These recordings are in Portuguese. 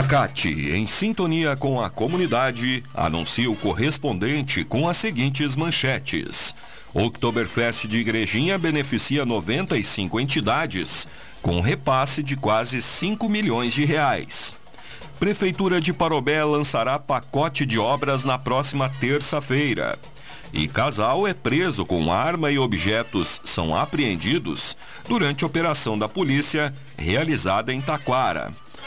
Facate, em sintonia com a comunidade, anuncia o correspondente com as seguintes manchetes. Oktoberfest de Igrejinha beneficia 95 entidades, com repasse de quase 5 milhões de reais. Prefeitura de Parobé lançará pacote de obras na próxima terça-feira. E casal é preso com arma e objetos são apreendidos durante operação da polícia realizada em Taquara.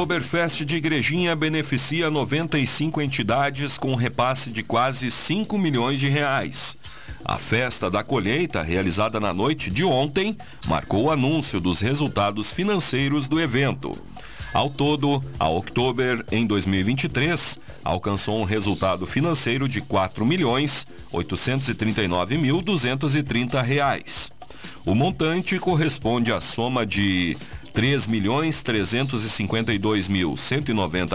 Oktoberfest de Igrejinha beneficia 95 entidades com repasse de quase 5 milhões de reais. A festa da colheita, realizada na noite de ontem, marcou o anúncio dos resultados financeiros do evento. Ao todo, a Oktober, em 2023, alcançou um resultado financeiro de 4.839.230 reais. O montante corresponde à soma de R$ milhões mil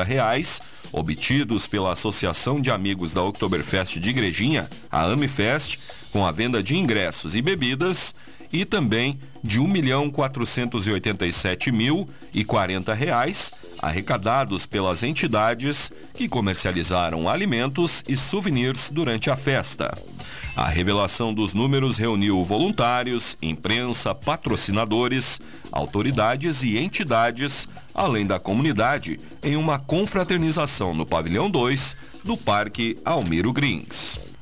reais obtidos pela Associação de Amigos da Oktoberfest de Igrejinha, a Amifest, com a venda de ingressos e bebidas e também de R$ milhão mil e reais arrecadados pelas entidades que comercializaram alimentos e souvenirs durante a festa. A revelação dos números reuniu voluntários, imprensa, patrocinadores, autoridades e entidades, além da comunidade, em uma confraternização no pavilhão 2 do Parque Almiro Grins.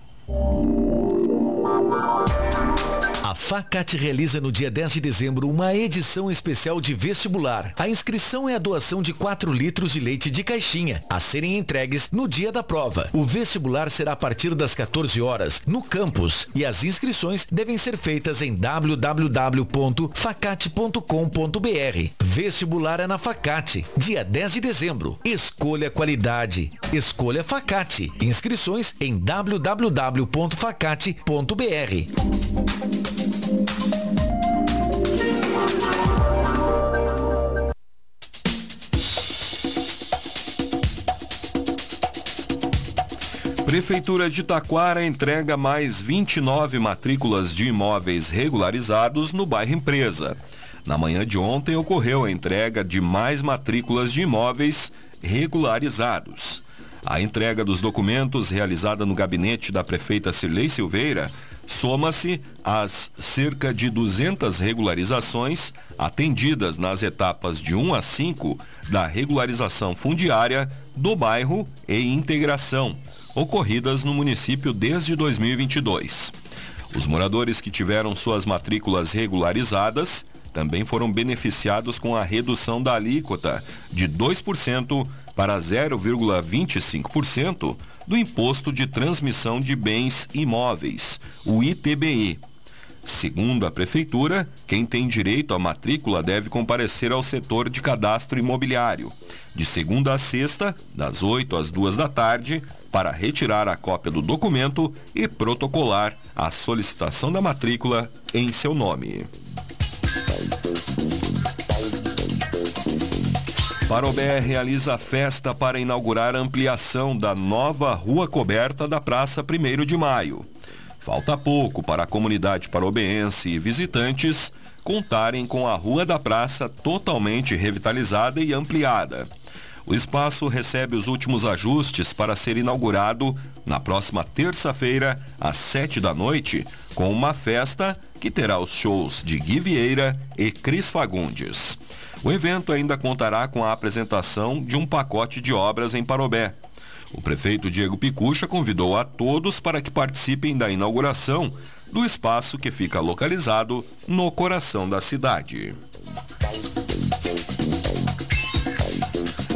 A Facate realiza no dia 10 de dezembro uma edição especial de vestibular. A inscrição é a doação de 4 litros de leite de caixinha, a serem entregues no dia da prova. O vestibular será a partir das 14 horas, no campus, e as inscrições devem ser feitas em www.facate.com.br. Vestibular é na Facate, dia 10 de dezembro. Escolha qualidade. Escolha Facate. Inscrições em www.facate.br. Prefeitura de Taquara entrega mais 29 matrículas de imóveis regularizados no bairro Empresa. Na manhã de ontem ocorreu a entrega de mais matrículas de imóveis regularizados. A entrega dos documentos realizada no gabinete da prefeita Cirlei Silveira soma-se às cerca de 200 regularizações atendidas nas etapas de 1 a 5 da regularização fundiária do bairro e integração, ocorridas no município desde 2022. Os moradores que tiveram suas matrículas regularizadas também foram beneficiados com a redução da alíquota de 2% para 0,25% do Imposto de Transmissão de Bens Imóveis, o ITBI. Segundo a Prefeitura, quem tem direito à matrícula deve comparecer ao setor de cadastro imobiliário, de segunda a sexta, das 8 às 2 da tarde, para retirar a cópia do documento e protocolar a solicitação da matrícula em seu nome. Parobé realiza festa para inaugurar a ampliação da nova rua coberta da Praça 1 de Maio. Falta pouco para a comunidade parobeense e visitantes contarem com a Rua da Praça totalmente revitalizada e ampliada. O espaço recebe os últimos ajustes para ser inaugurado na próxima terça-feira, às sete da noite, com uma festa que terá os shows de Gui Vieira e Cris Fagundes. O evento ainda contará com a apresentação de um pacote de obras em Parobé. O prefeito Diego Picucha convidou a todos para que participem da inauguração do espaço que fica localizado no coração da cidade.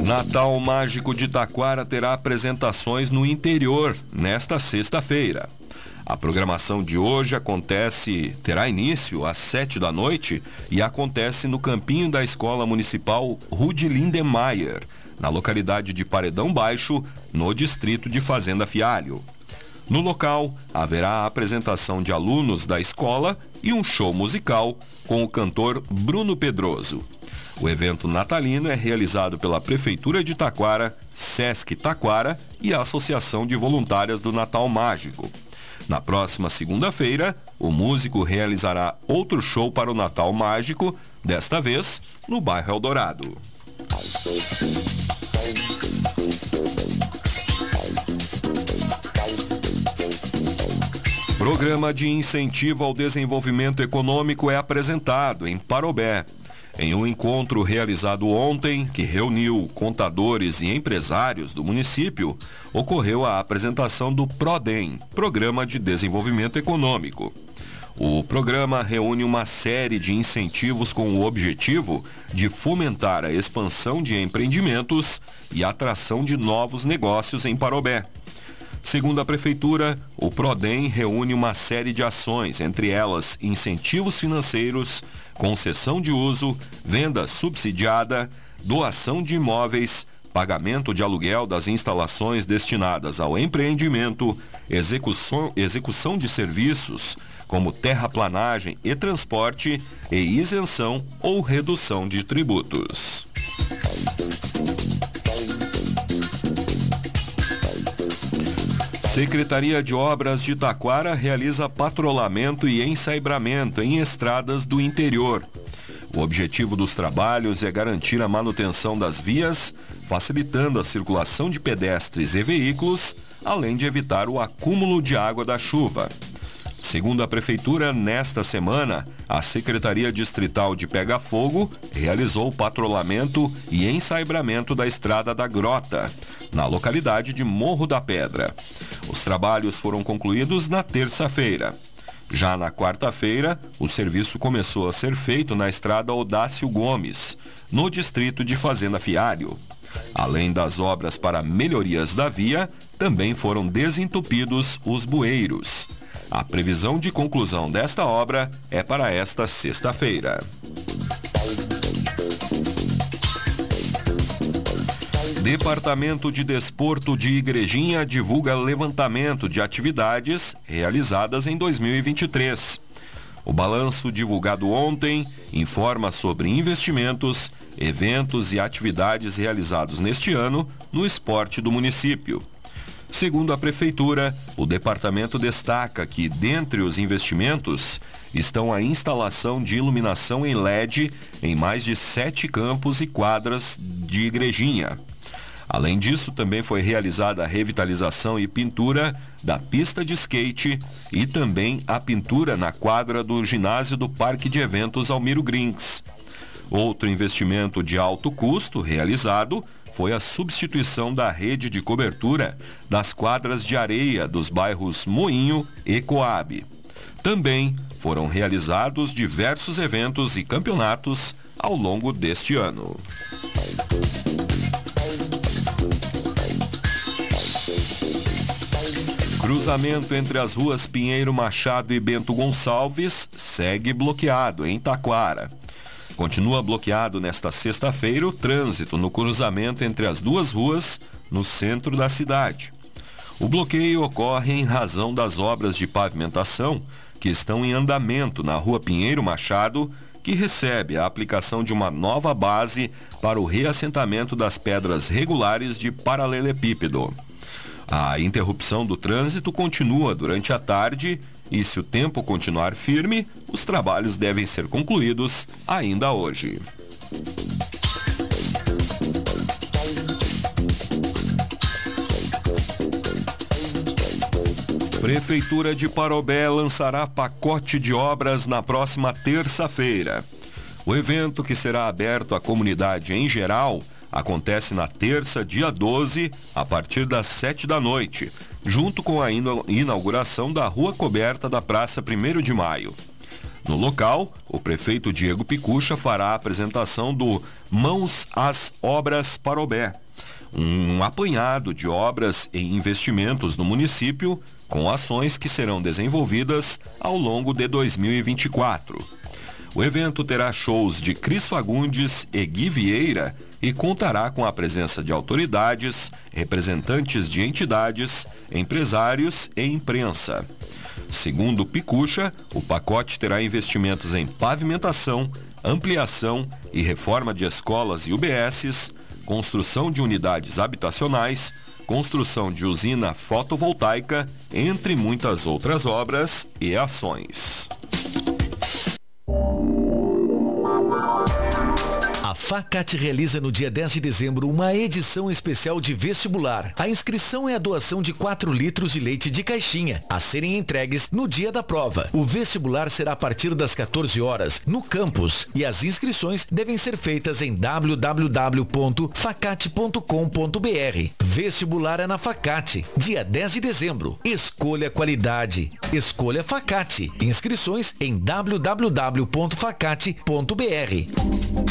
Natal Mágico de Taquara terá apresentações no interior nesta sexta-feira. A programação de hoje acontece, terá início às sete da noite e acontece no campinho da Escola Municipal Rude Lindemeyer, na localidade de Paredão Baixo, no distrito de Fazenda Fialho. No local, haverá a apresentação de alunos da escola e um show musical com o cantor Bruno Pedroso. O evento natalino é realizado pela Prefeitura de Taquara, Sesc Taquara e a Associação de Voluntárias do Natal Mágico. Na próxima segunda-feira, o músico realizará outro show para o Natal Mágico, desta vez no bairro Eldorado. Programa de incentivo ao desenvolvimento econômico é apresentado em Parobé. Em um encontro realizado ontem, que reuniu contadores e empresários do município, ocorreu a apresentação do PRODEM, Programa de Desenvolvimento Econômico. O programa reúne uma série de incentivos com o objetivo de fomentar a expansão de empreendimentos e atração de novos negócios em Parobé. Segundo a Prefeitura, o PRODEM reúne uma série de ações, entre elas incentivos financeiros, concessão de uso, venda subsidiada, doação de imóveis, pagamento de aluguel das instalações destinadas ao empreendimento, execução, execução de serviços, como terraplanagem e transporte, e isenção ou redução de tributos. Secretaria de Obras de Taquara realiza patrulhamento e ensaibramento em estradas do interior. O objetivo dos trabalhos é garantir a manutenção das vias, facilitando a circulação de pedestres e veículos, além de evitar o acúmulo de água da chuva. Segundo a Prefeitura, nesta semana, a Secretaria Distrital de Pega Fogo realizou o patrulhamento e ensaibramento da Estrada da Grota, na localidade de Morro da Pedra. Os trabalhos foram concluídos na terça-feira. Já na quarta-feira, o serviço começou a ser feito na estrada Odácio Gomes, no distrito de Fazenda Fialho. Além das obras para melhorias da via, também foram desentupidos os bueiros. A previsão de conclusão desta obra é para esta sexta-feira. Departamento de Desporto de Igrejinha divulga levantamento de atividades realizadas em 2023. O balanço divulgado ontem informa sobre investimentos, eventos e atividades realizados neste ano no esporte do município. Segundo a Prefeitura, o departamento destaca que, dentre os investimentos, estão a instalação de iluminação em LED em mais de sete campos e quadras de igrejinha. Além disso, também foi realizada a revitalização e pintura da pista de skate e também a pintura na quadra do ginásio do Parque de Eventos Almiro Grinks. Outro investimento de alto custo realizado foi a substituição da rede de cobertura das quadras de areia dos bairros Moinho e Coab. Também foram realizados diversos eventos e campeonatos ao longo deste ano. Cruzamento entre as ruas Pinheiro Machado e Bento Gonçalves segue bloqueado em Taquara. Continua bloqueado nesta sexta-feira o trânsito no cruzamento entre as duas ruas no centro da cidade. O bloqueio ocorre em razão das obras de pavimentação que estão em andamento na rua Pinheiro Machado, que recebe a aplicação de uma nova base para o reassentamento das pedras regulares de paralelepípedo. A interrupção do trânsito continua durante a tarde e, se o tempo continuar firme, os trabalhos devem ser concluídos ainda hoje. Prefeitura de Parobé lançará pacote de obras na próxima terça-feira. O evento, que será aberto à comunidade em geral, acontece na terça, dia 12, a partir das 7 da noite, junto com a inauguração da Rua Coberta da Praça 1 de Maio. No local, o prefeito Diego Picucha fará a apresentação do Mãos às Obras Parobé, um apanhado de obras e investimentos no município, com ações que serão desenvolvidas ao longo de 2024. O evento terá shows de Cris Fagundes e Gui Vieira e contará com a presença de autoridades, representantes de entidades, empresários e imprensa. Segundo Picucha, o pacote terá investimentos em pavimentação, ampliação e reforma de escolas e UBSs, construção de unidades habitacionais, construção de usina fotovoltaica, entre muitas outras obras e ações. Facate realiza no dia 10 de dezembro uma edição especial de vestibular. A inscrição é a doação de 4 litros de leite de caixinha, a serem entregues no dia da prova. O vestibular será a partir das 14 horas no campus e as inscrições devem ser feitas em www.facate.com.br. Vestibular é na Facate, dia 10 de dezembro. Escolha qualidade. Escolha Facate. Inscrições em www.facate.br.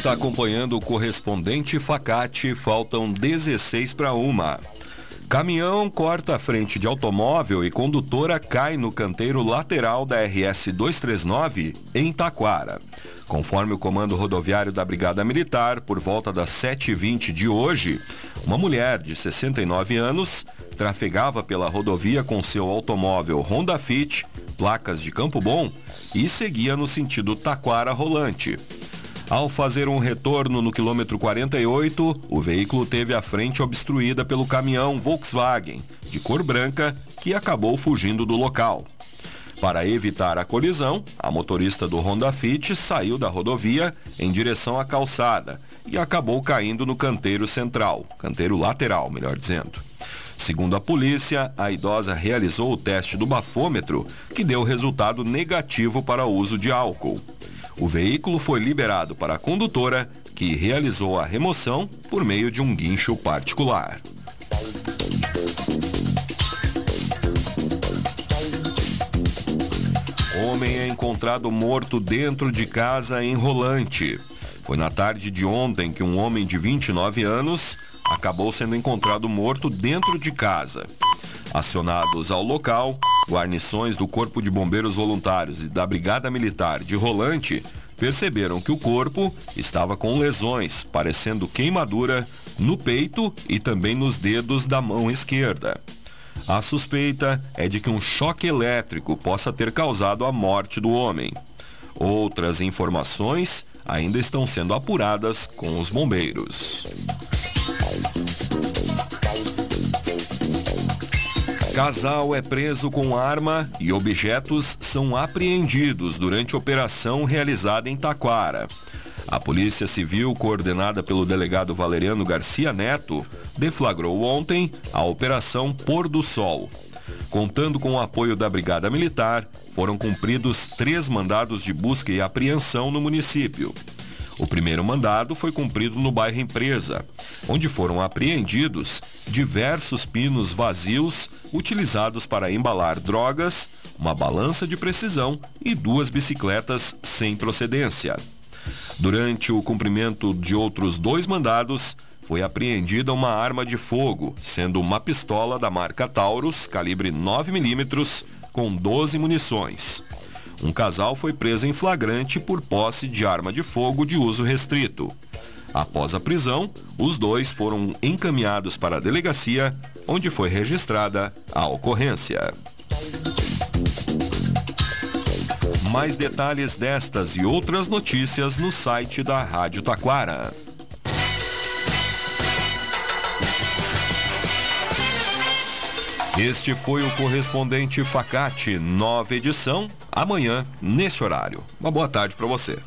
está acompanhando o correspondente Facate, faltam 16 para uma. Caminhão corta a frente de automóvel e condutora cai no canteiro lateral da RS 239 em Taquara. Conforme o comando rodoviário da Brigada Militar, por volta das 7h20 de hoje, uma mulher de 69 anos trafegava pela rodovia com seu automóvel Honda Fit, placas de Campo Bom, e seguia no sentido Taquara Rolante. Ao fazer um retorno no quilômetro 48, o veículo teve a frente obstruída pelo caminhão Volkswagen, de cor branca, que acabou fugindo do local. Para evitar a colisão, a motorista do Honda Fit saiu da rodovia em direção à calçada e acabou caindo no canteiro central, canteiro lateral, melhor dizendo. Segundo a polícia, a idosa realizou o teste do bafômetro, que deu resultado negativo para o uso de álcool. O veículo foi liberado para a condutora, que realizou a remoção por meio de um guincho particular. Homem é encontrado morto dentro de casa em Rolante. Foi na tarde de ontem que um homem de 29 anos acabou sendo encontrado morto dentro de casa. Acionados ao local, guarnições do Corpo de Bombeiros Voluntários e da Brigada Militar de Rolante perceberam que o corpo estava com lesões, parecendo queimadura, no peito e também nos dedos da mão esquerda. A suspeita é de que um choque elétrico possa ter causado a morte do homem. Outras informações ainda estão sendo apuradas com os bombeiros. Casal é preso com arma e objetos são apreendidos durante operação realizada em Taquara. A Polícia Civil, coordenada pelo delegado Valeriano Garcia Neto, deflagrou ontem a Operação Pôr do Sol. Contando com o apoio da Brigada Militar, foram cumpridos três mandados de busca e apreensão no município. O primeiro mandado foi cumprido no bairro Empresa, onde foram apreendidos diversos pinos vazios utilizados para embalar drogas, uma balança de precisão e duas bicicletas sem procedência. Durante o cumprimento de outros dois mandados, foi apreendida uma arma de fogo, sendo uma pistola da marca Taurus, calibre 9mm, com 12 munições. Um casal foi preso em flagrante por posse de arma de fogo de uso restrito. Após a prisão, os dois foram encaminhados para a delegacia, onde foi registrada a ocorrência. Mais detalhes destas e outras notícias no site da Rádio Taquara. Este foi o correspondente Facate, nova edição, amanhã, nesse horário. Uma boa tarde para você.